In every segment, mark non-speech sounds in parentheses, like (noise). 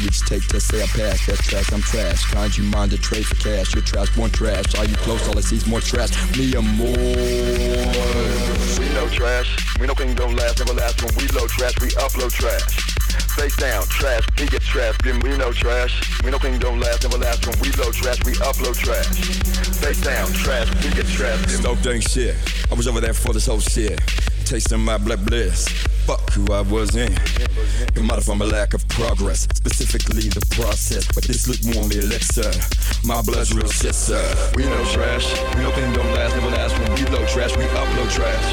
take to say I pass. That's trash, I'm trash. Kind you mind to trade for cash. You're trash, born trash. Are you close? All I see is more trash. Me and more. We know trash. We know things don't last, never last. When we load trash, we upload trash. Face down, trash, he gets trash, then we know trash. We know things don't last, never last. When we load trash, we upload trash. Face down, trash, he gets trash. Stop ain't shit. I was over there for this whole shit. Tasting my black bliss fuck who I was in. It might have from a lack of progress, specifically the process. But this look more me elixir. My blood's real shit, sir. We know trash. We things don't last, never last. When we load trash, we upload trash.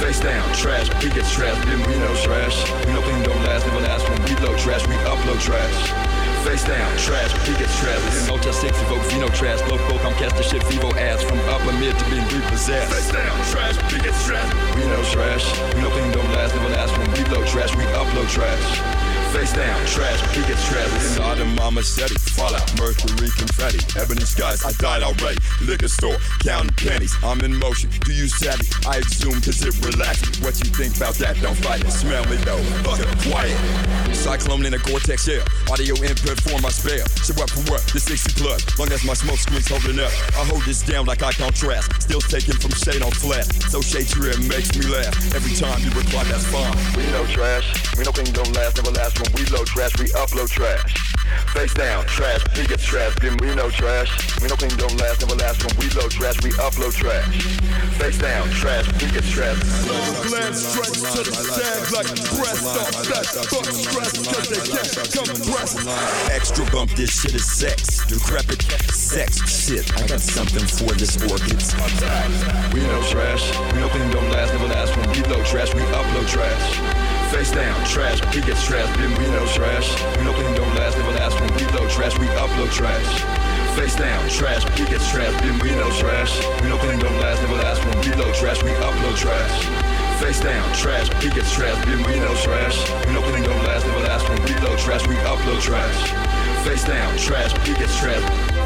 Face down, trash, we get trash, then we know trash. We things don't last, never last. When we load trash, we upload trash. Face down, trash, he gets trash. Motel 6 evoke Vino trash. Loco, come cast the shit Vivo ass. From upper mid to being repossessed. Face down, trash, he gets trash. We know trash. We know things don't last, never last. When we load trash, we upload trash. Face down, trash, he gets trash. Sodom, mama said Fallout, mercury, confetti, ebony skies. I died already. Liquor store, counting pennies. I'm in motion. Do you savvy? I exhume cause it relaxes. What you think about that? Don't fight it. Smell me though. Fuck it, quiet. Cyclone in a Gore-Tex shell. Audio input for my spell. So what for what? The 60 plus. Long as my smoke screen's holding up. I hold this down like I contrast. Still taking from shade on flat. So shade trip makes me laugh. Every time you reply, that's fine. We know trash. We know things don't last, never last when we load trash, we upload trash. Face down, trash, he gets trash, then we know trash. We know things don't last, never last when we load trash, we upload trash. Face down, trash, he gets trash. Glance straight to the sag like breast off that fuck stress, cause they can't compress. Extra bump, this shit is sex. Decrepit sex shit. I got something for this orchids. We know trash, we know things don't last, never last when we load trash, we upload trash. Face down, trash, he gets trash, then we know trash. We know things don't last, never last when we load trash, we upload trash. Face down, trash, he gets trash, then we know trash. We know things don't last, never last when we load trash, we upload trash. Face down, trash, he gets trash, then we know trash. We know things don't last, never last when we load trash, we upload trash. Face down, trash, he gets trash.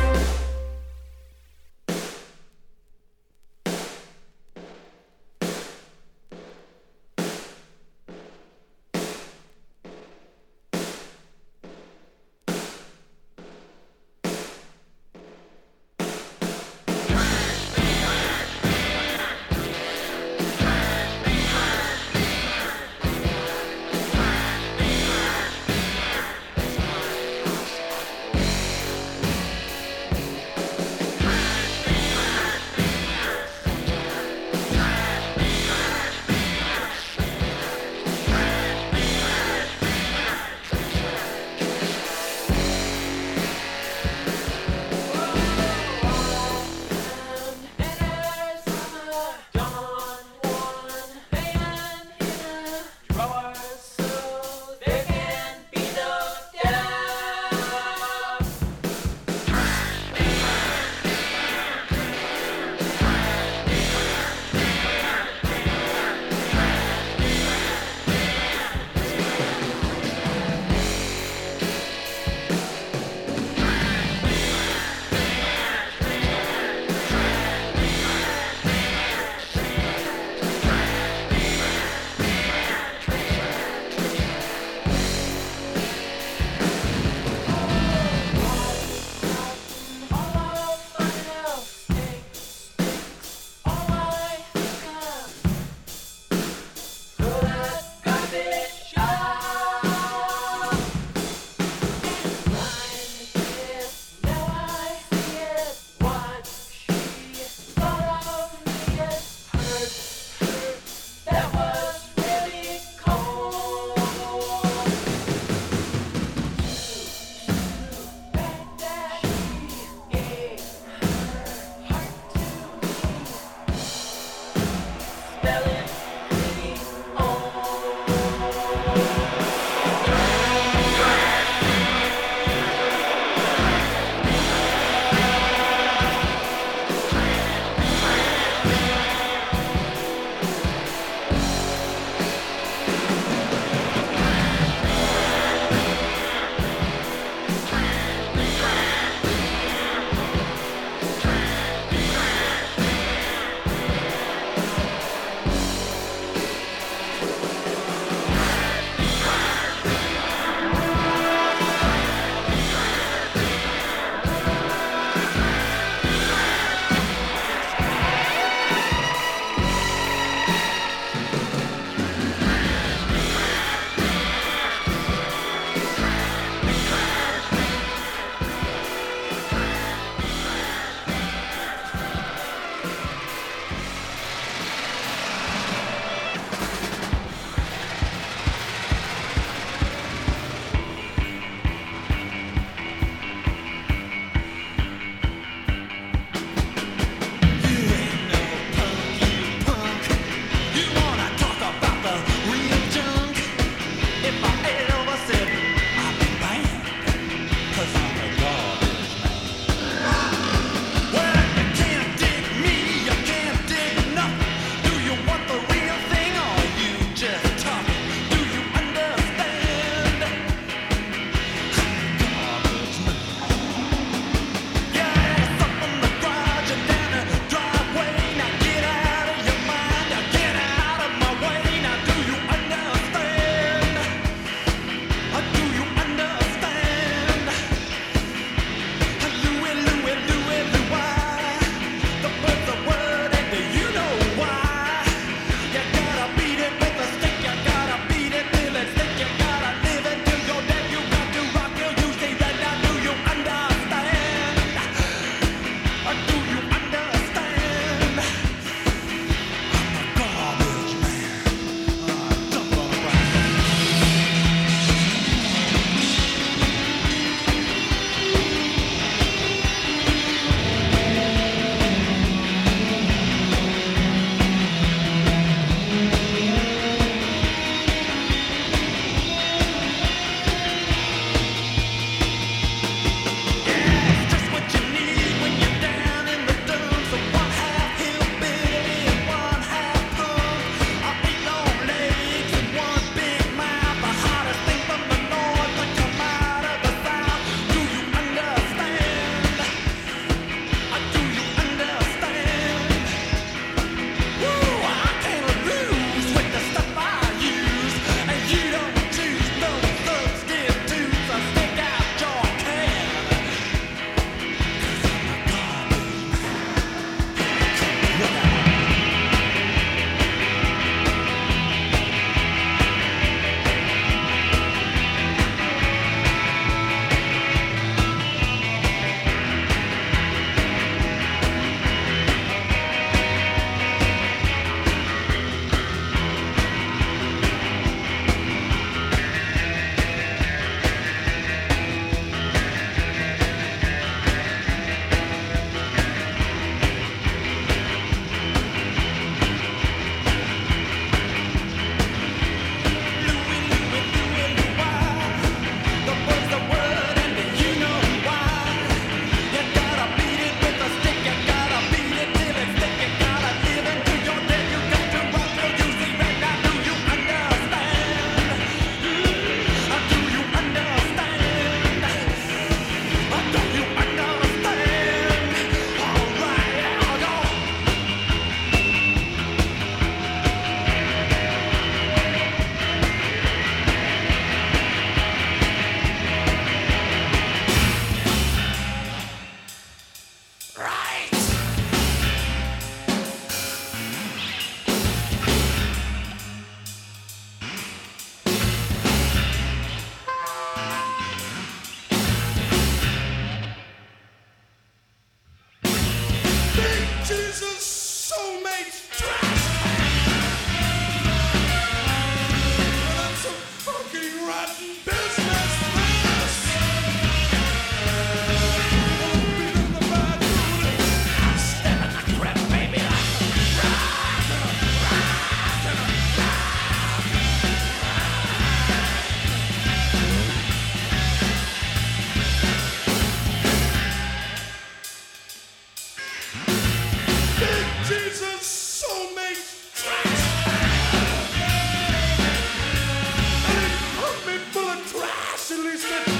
Et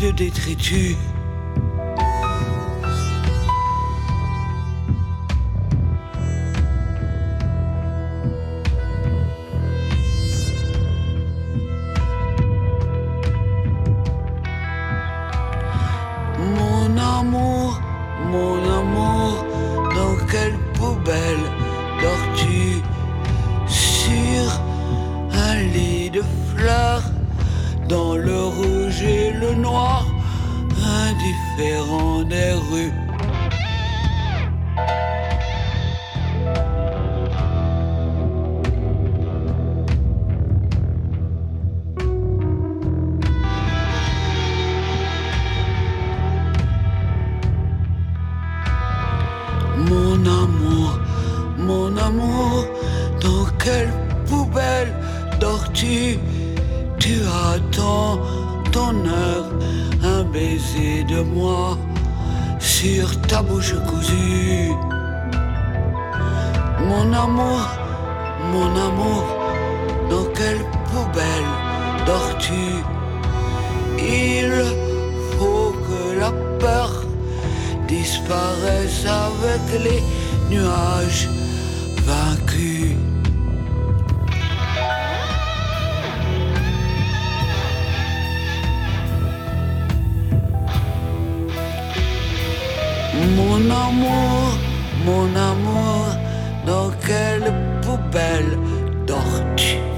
de détritus. Poubelle dors-tu tu attends ton heure, un baiser de moi sur ta bouche cousue. Mon amour, mon amour, dans quelle poubelle dors-tu? Il faut que la peur disparaisse avec les nuages vaincus. Mon amour, mon amour, dans quelle poubelle dors-tu?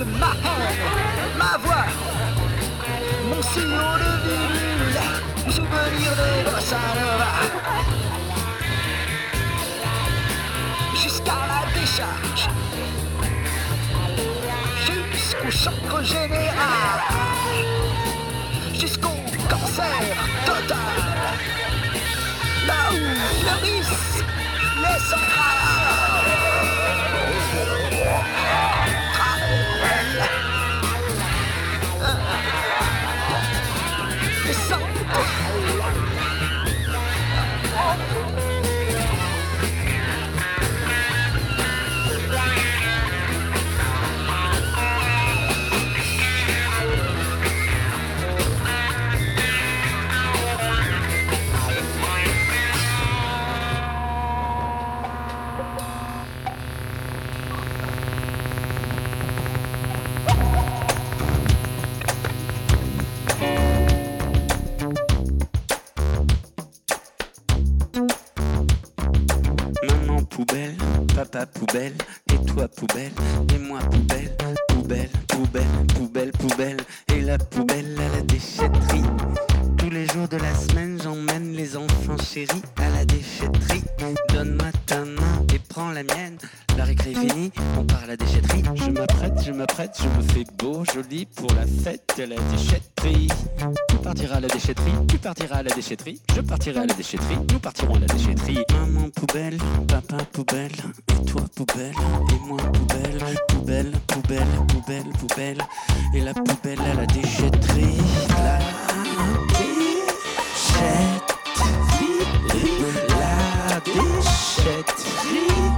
ma voix, mon sillon de virule, mon souvenir de Bossa Nova. Jusqu'à la décharge, jusqu'au choc général, jusqu'au cancer total, là où le les centrales. Nous partirons à la déchetterie. Maman poubelle, papa poubelle, et toi poubelle, et moi poubelle, poubelle, poubelle, poubelle, poubelle, et la poubelle à la déchetterie. La déchetterie, la déchetterie. La déchetterie.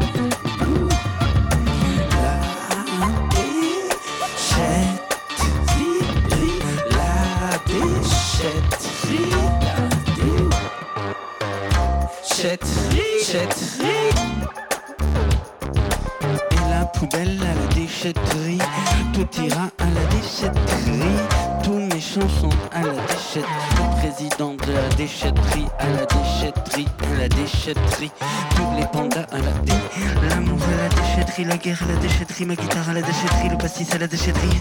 Déchetterie. Président de la déchetterie, à la déchetterie, à la déchetterie. Tous les pandas à la dé. L'amour à la déchetterie, la guerre à la déchetterie, ma guitare à la déchetterie, le pastis à la déchetterie.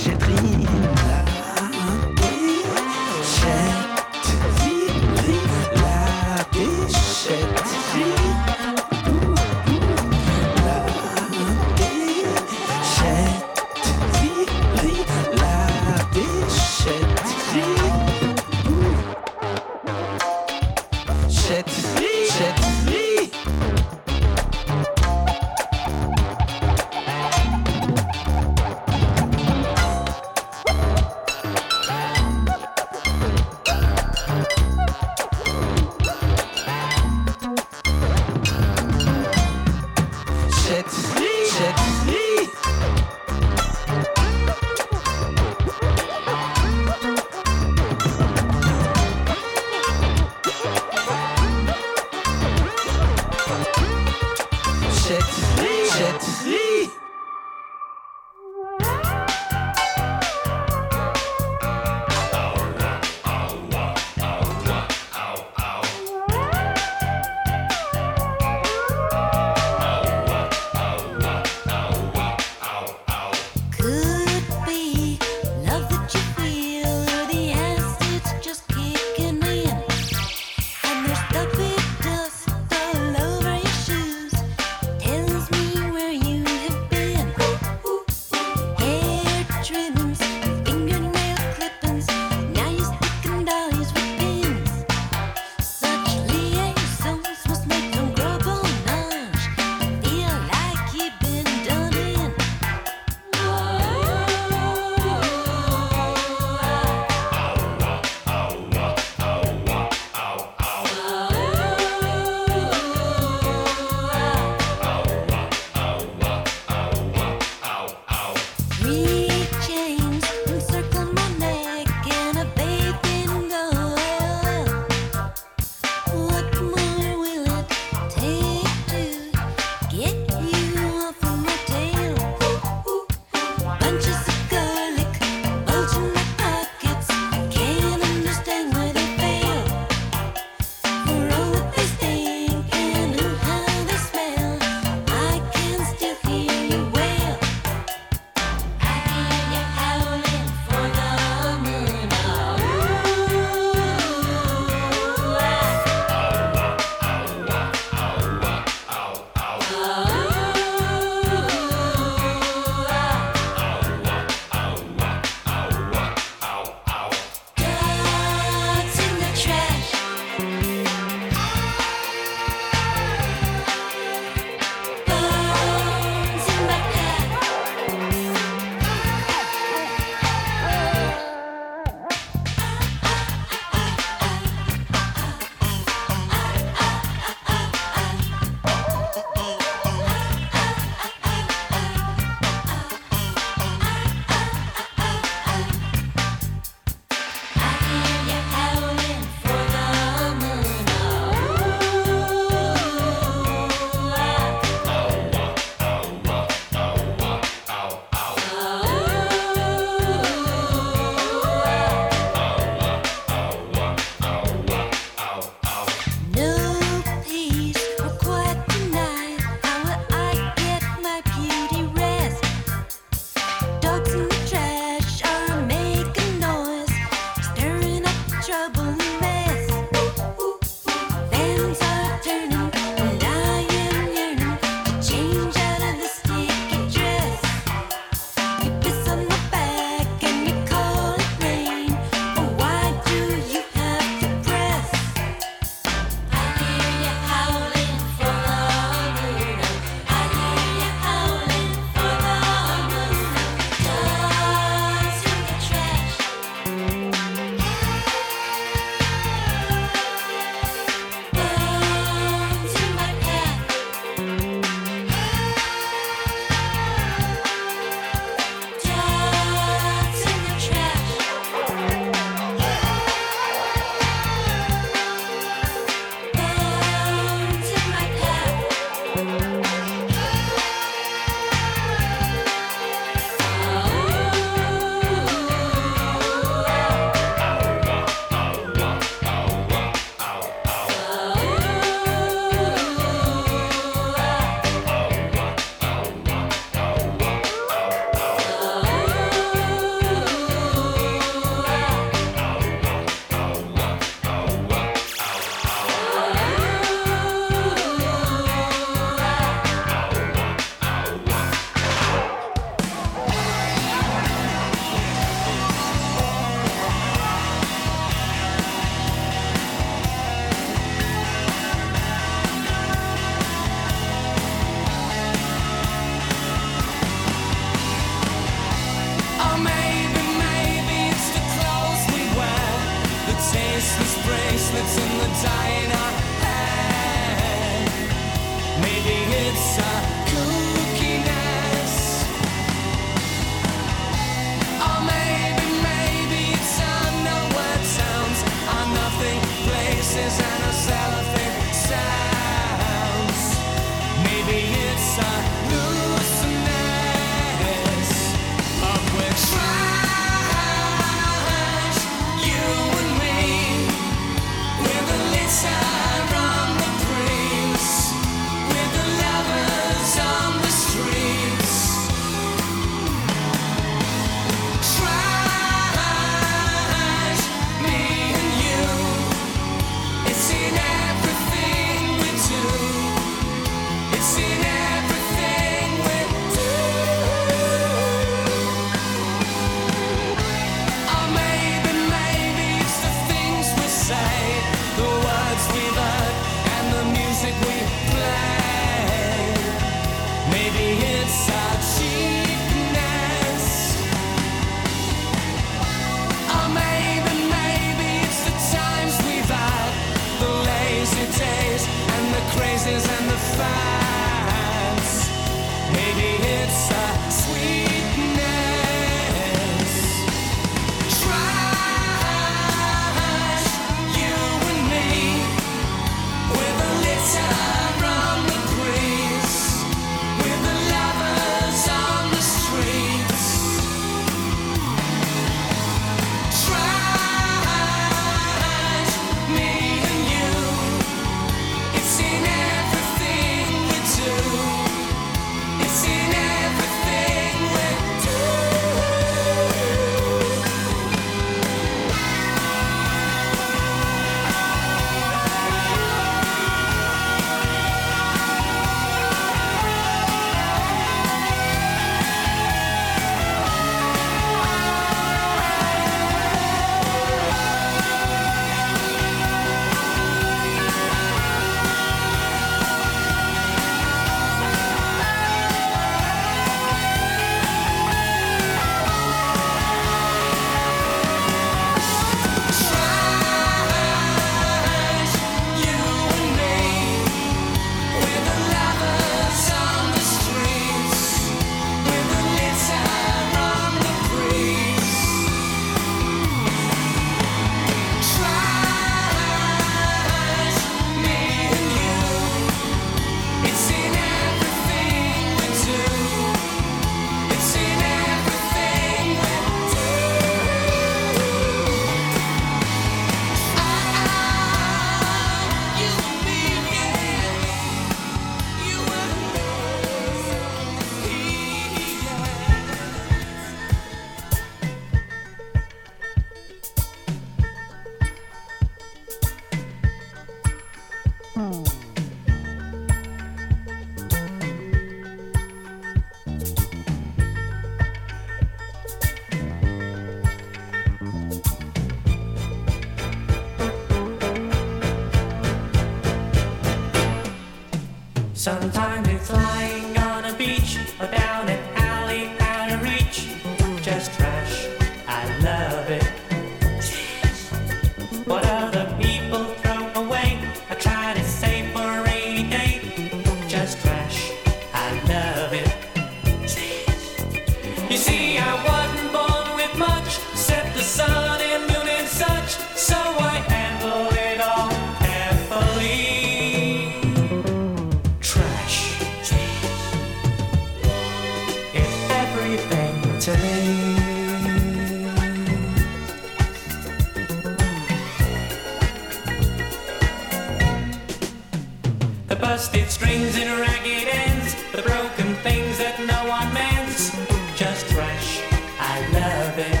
Trash, I love it.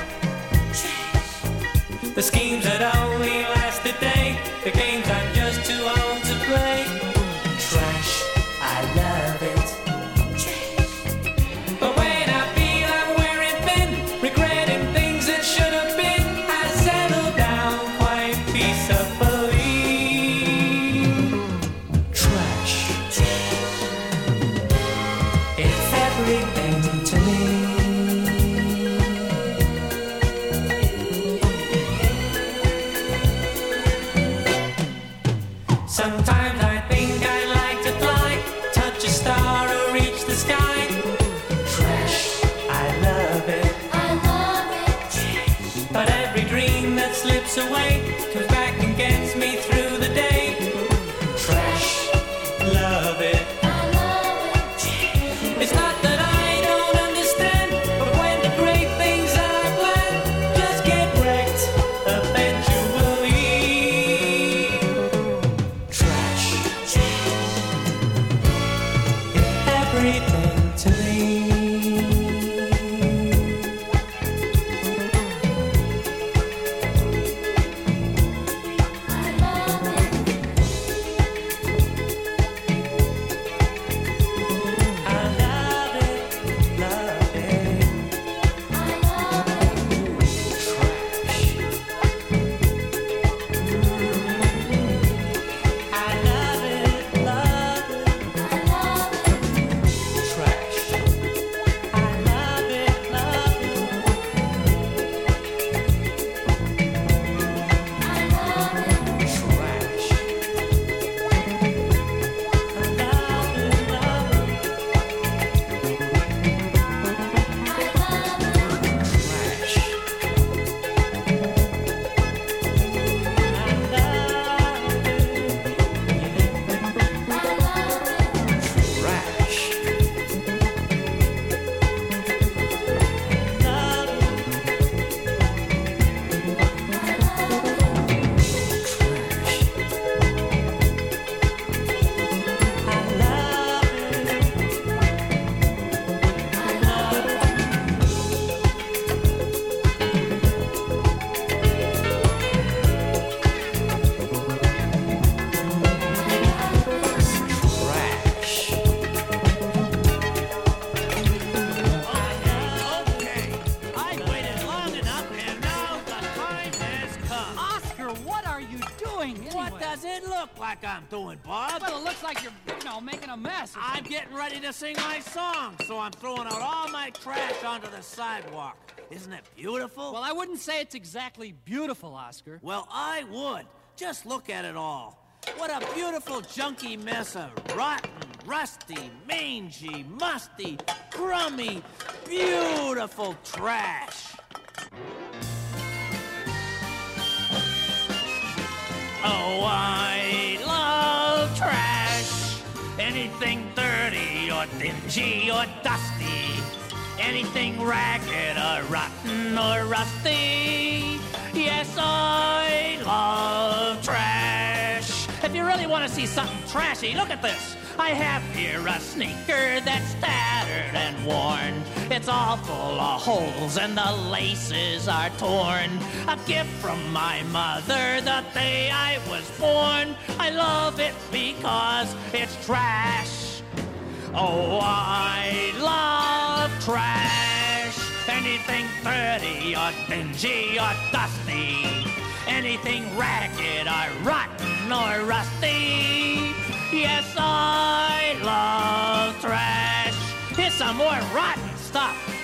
The schemes that only the sidewalk. Isn't it beautiful? Well, I wouldn't say it's exactly beautiful, Oscar. Well, I would. Just look at it all. What a beautiful junky mess of rotten, rusty, mangy, musty, crummy, beautiful trash. Oh, I love trash. Anything dirty or dingy or dusty. Anything ragged or rotten or rusty. Yes, I love trash. If you really want to see something trashy, look at this. I have here a sneaker that's tattered and worn. It's all full of holes and the laces are torn. A gift from my mother the day I was born. I love it because it's trash. Oh, I love trash. Anything dirty or dingy or dusty. Anything ragged or rotten or rusty. Yes, I love trash. Here's some more rotten stuff.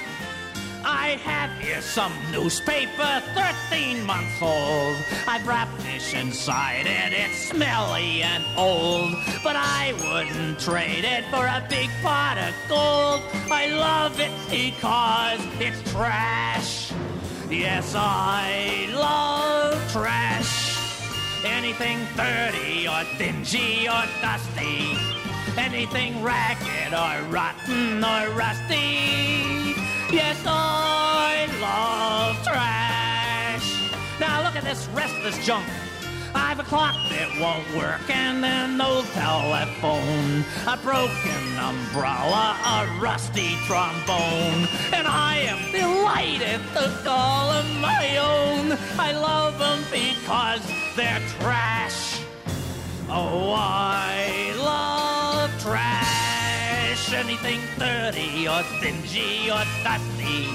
I have here some newspaper, 13 months old. I've wrapped this inside it, it's smelly and old. But I wouldn't trade it for a big pot of gold. I love it because it's trash. Yes, I love trash. Anything dirty or dingy or dusty. Anything ragged or rotten or rusty. Yes, I love trash. Now look at this restless junk. I've a clock that won't work and an old telephone, a broken umbrella, a rusty trombone, and I am delighted to call them my own. I love them because they're trash. Oh, I love trash. Anything dirty or dingy or dusty.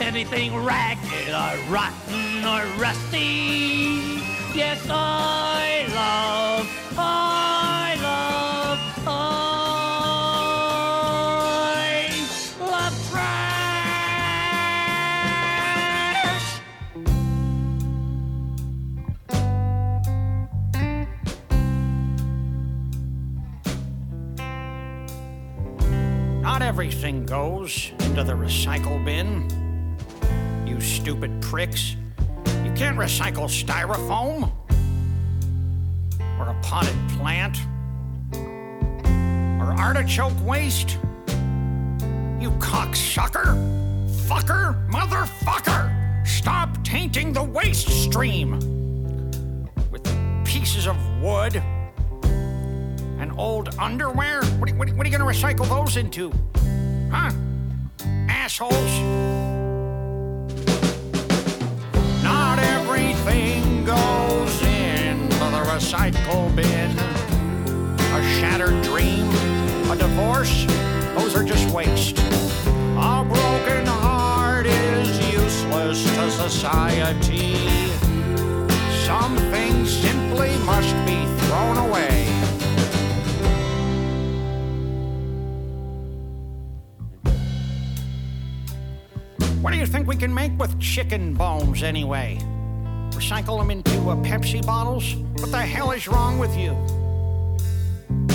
Anything ragged or rotten or rusty. Yes, I love, I everything goes into the recycle bin. You stupid pricks. You can't recycle styrofoam or a potted plant or artichoke waste. You cocksucker! Fucker! Motherfucker! Stop tainting the waste stream with pieces of wood and old underwear. What are- what are you going to recycle those into? Huh? Assholes. Not everything goes into the recycle bin. A shattered dream, a divorce, those are just waste. A broken heart is useless to society. Some things simply must be thrown away. What do you think we can make with chicken bones anyway? Recycle them into uh, Pepsi bottles? What the hell is wrong with you?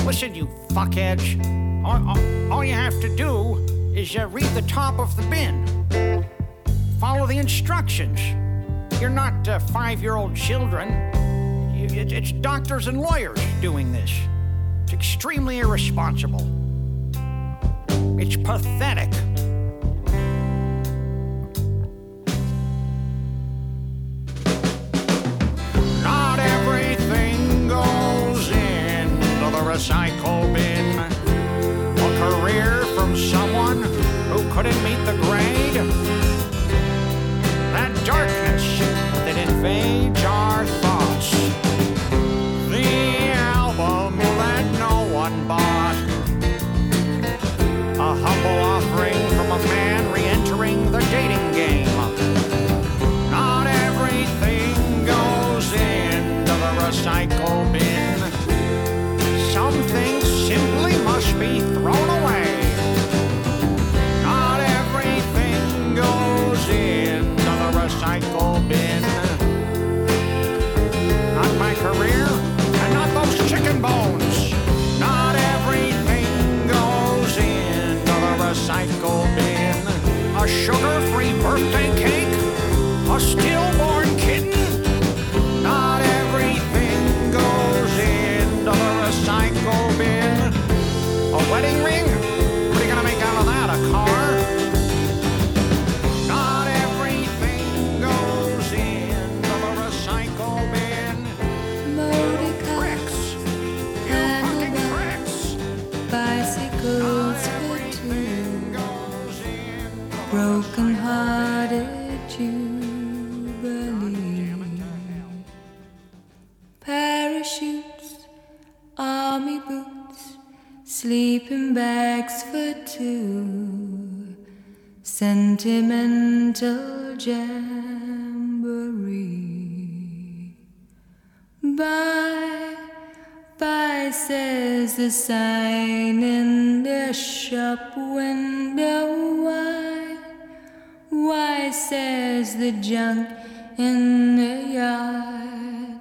Listen, you fuckheads. All, all, all you have to do is uh, read the top of the bin. Follow the instructions. You're not uh, five year old children. You- it- it's doctors and lawyers doing this. It's extremely irresponsible. It's pathetic. The bin. A career from someone who couldn't meet the grade. That darkness that invades our sleeping bags for two, sentimental jamboree. Bye. Bye, says the sign in the shop window. Why? Why, says the junk in the yard.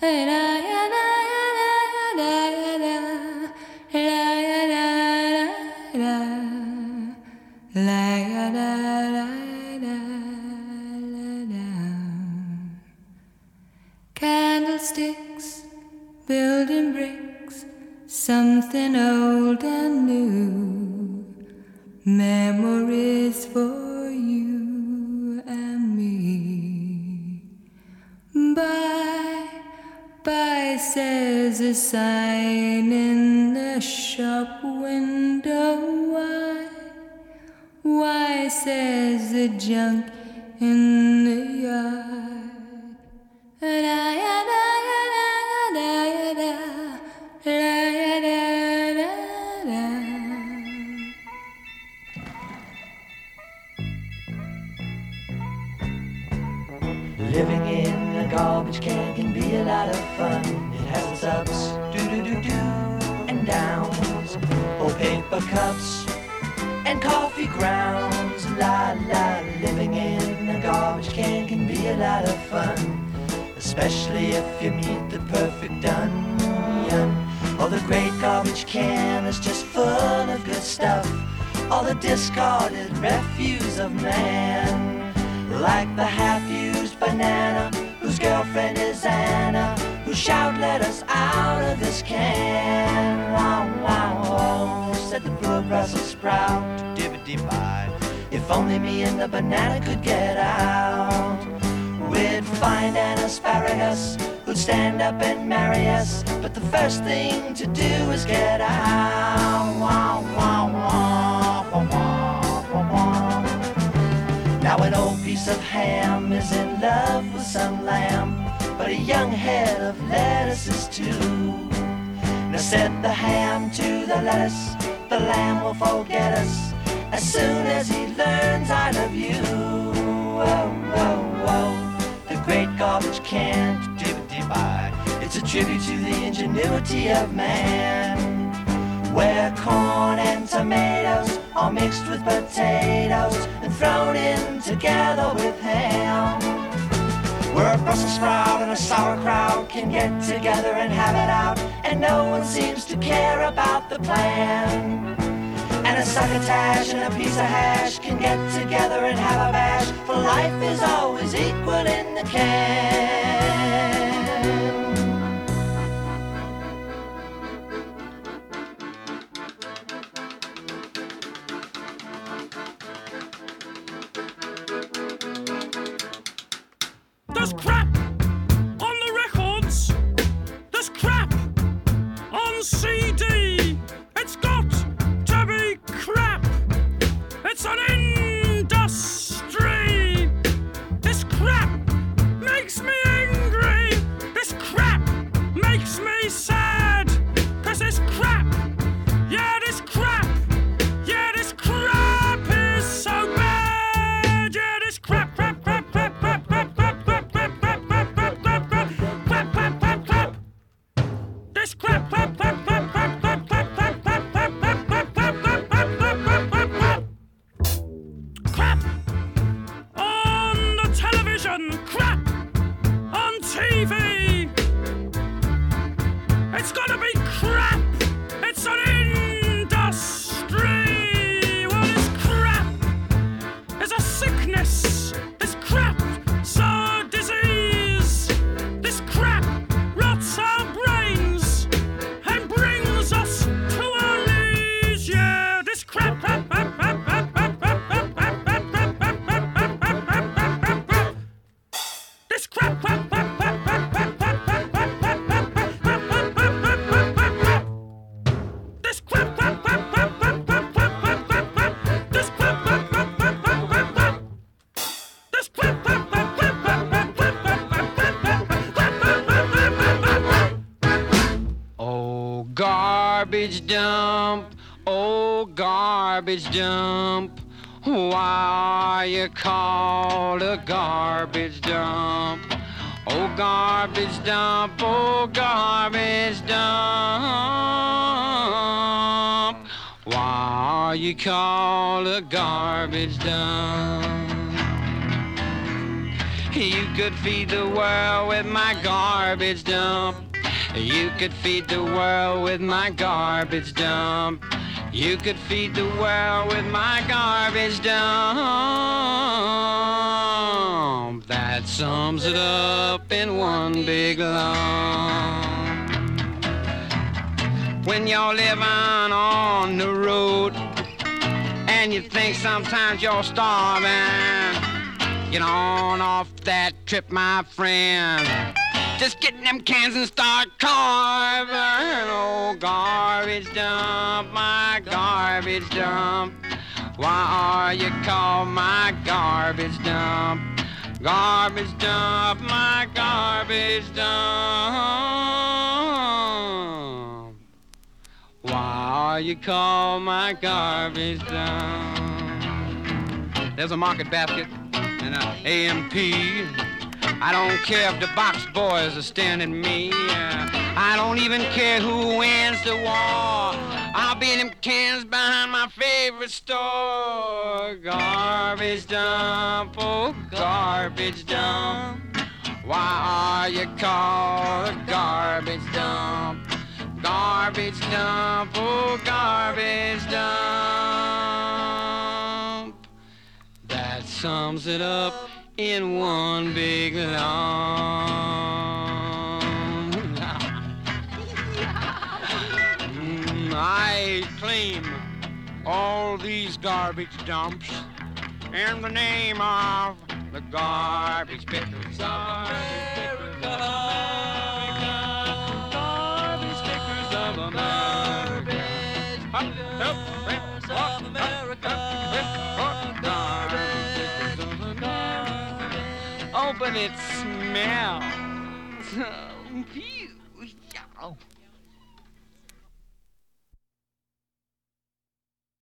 And I, and I, something old and new. Memories for you and me. Bye, bye, says a sign in the shop window. Why? Why, says the junk in the yard. And I, fun. It has its ups, do do do do, and downs. Or paper cups and coffee grounds. La la, living in a garbage can can be a lot of fun. Especially if you meet the perfect onion. Or the great garbage can is just full of good stuff. All the discarded refuse of man. Like the half-used banana whose girlfriend is Anna, who shout, let us out of this can. Wow, wow, wow, said the poor Brussels sprout. Dibbity bye. If only me and the banana could get out, we'd find an asparagus who'd stand up and marry us. But the first thing to do is get out. Wow, wow, wow, wow, wow, wow, wow. Now an old piece of ham is in love with some lamb, but a young head of lettuce is too. Now said the ham to the lettuce, the lamb will forget us as soon as he learns I love you. Whoa, whoa, whoa. The great garbage can, bye. It's a tribute to the ingenuity of man. Where corn and tomatoes are mixed with potatoes and thrown in together with ham. Where a Brussels sprout and a sauerkraut can get together and have it out, and no one seems to care about the plan. And a succotash and a piece of hash can get together and have a bash, for life is always equal in the can. Garbage dump. Oh, garbage dump. Why are you called a garbage dump? Oh, garbage dump. Oh, garbage dump. Why are you called a garbage dump? You could feed the world with my garbage dump. You could feed the world with my garbage dump. You could feed the world with my garbage dump. That sums it up in one big lump. When you're living on the road and you think sometimes you're starving. Get on off that trip, my friend. Just get them cans and start carving. Oh, garbage dump, my garbage dump. Why are you called my garbage dump? Garbage dump, my garbage dump. Why are you called my garbage dump? There's a market basket and an A&P. I don't care if the box boys are standing me. Uh, I don't even care who wins the war. I'll be in them cans behind my favorite store. Garbage dump, oh garbage dump. Why are you called a garbage dump? Garbage dump, oh garbage dump. That sums it up in one big long. Mm, (laughs) I claim all these garbage dumps in the name of the garbage pickers of America. It smells. (laughs)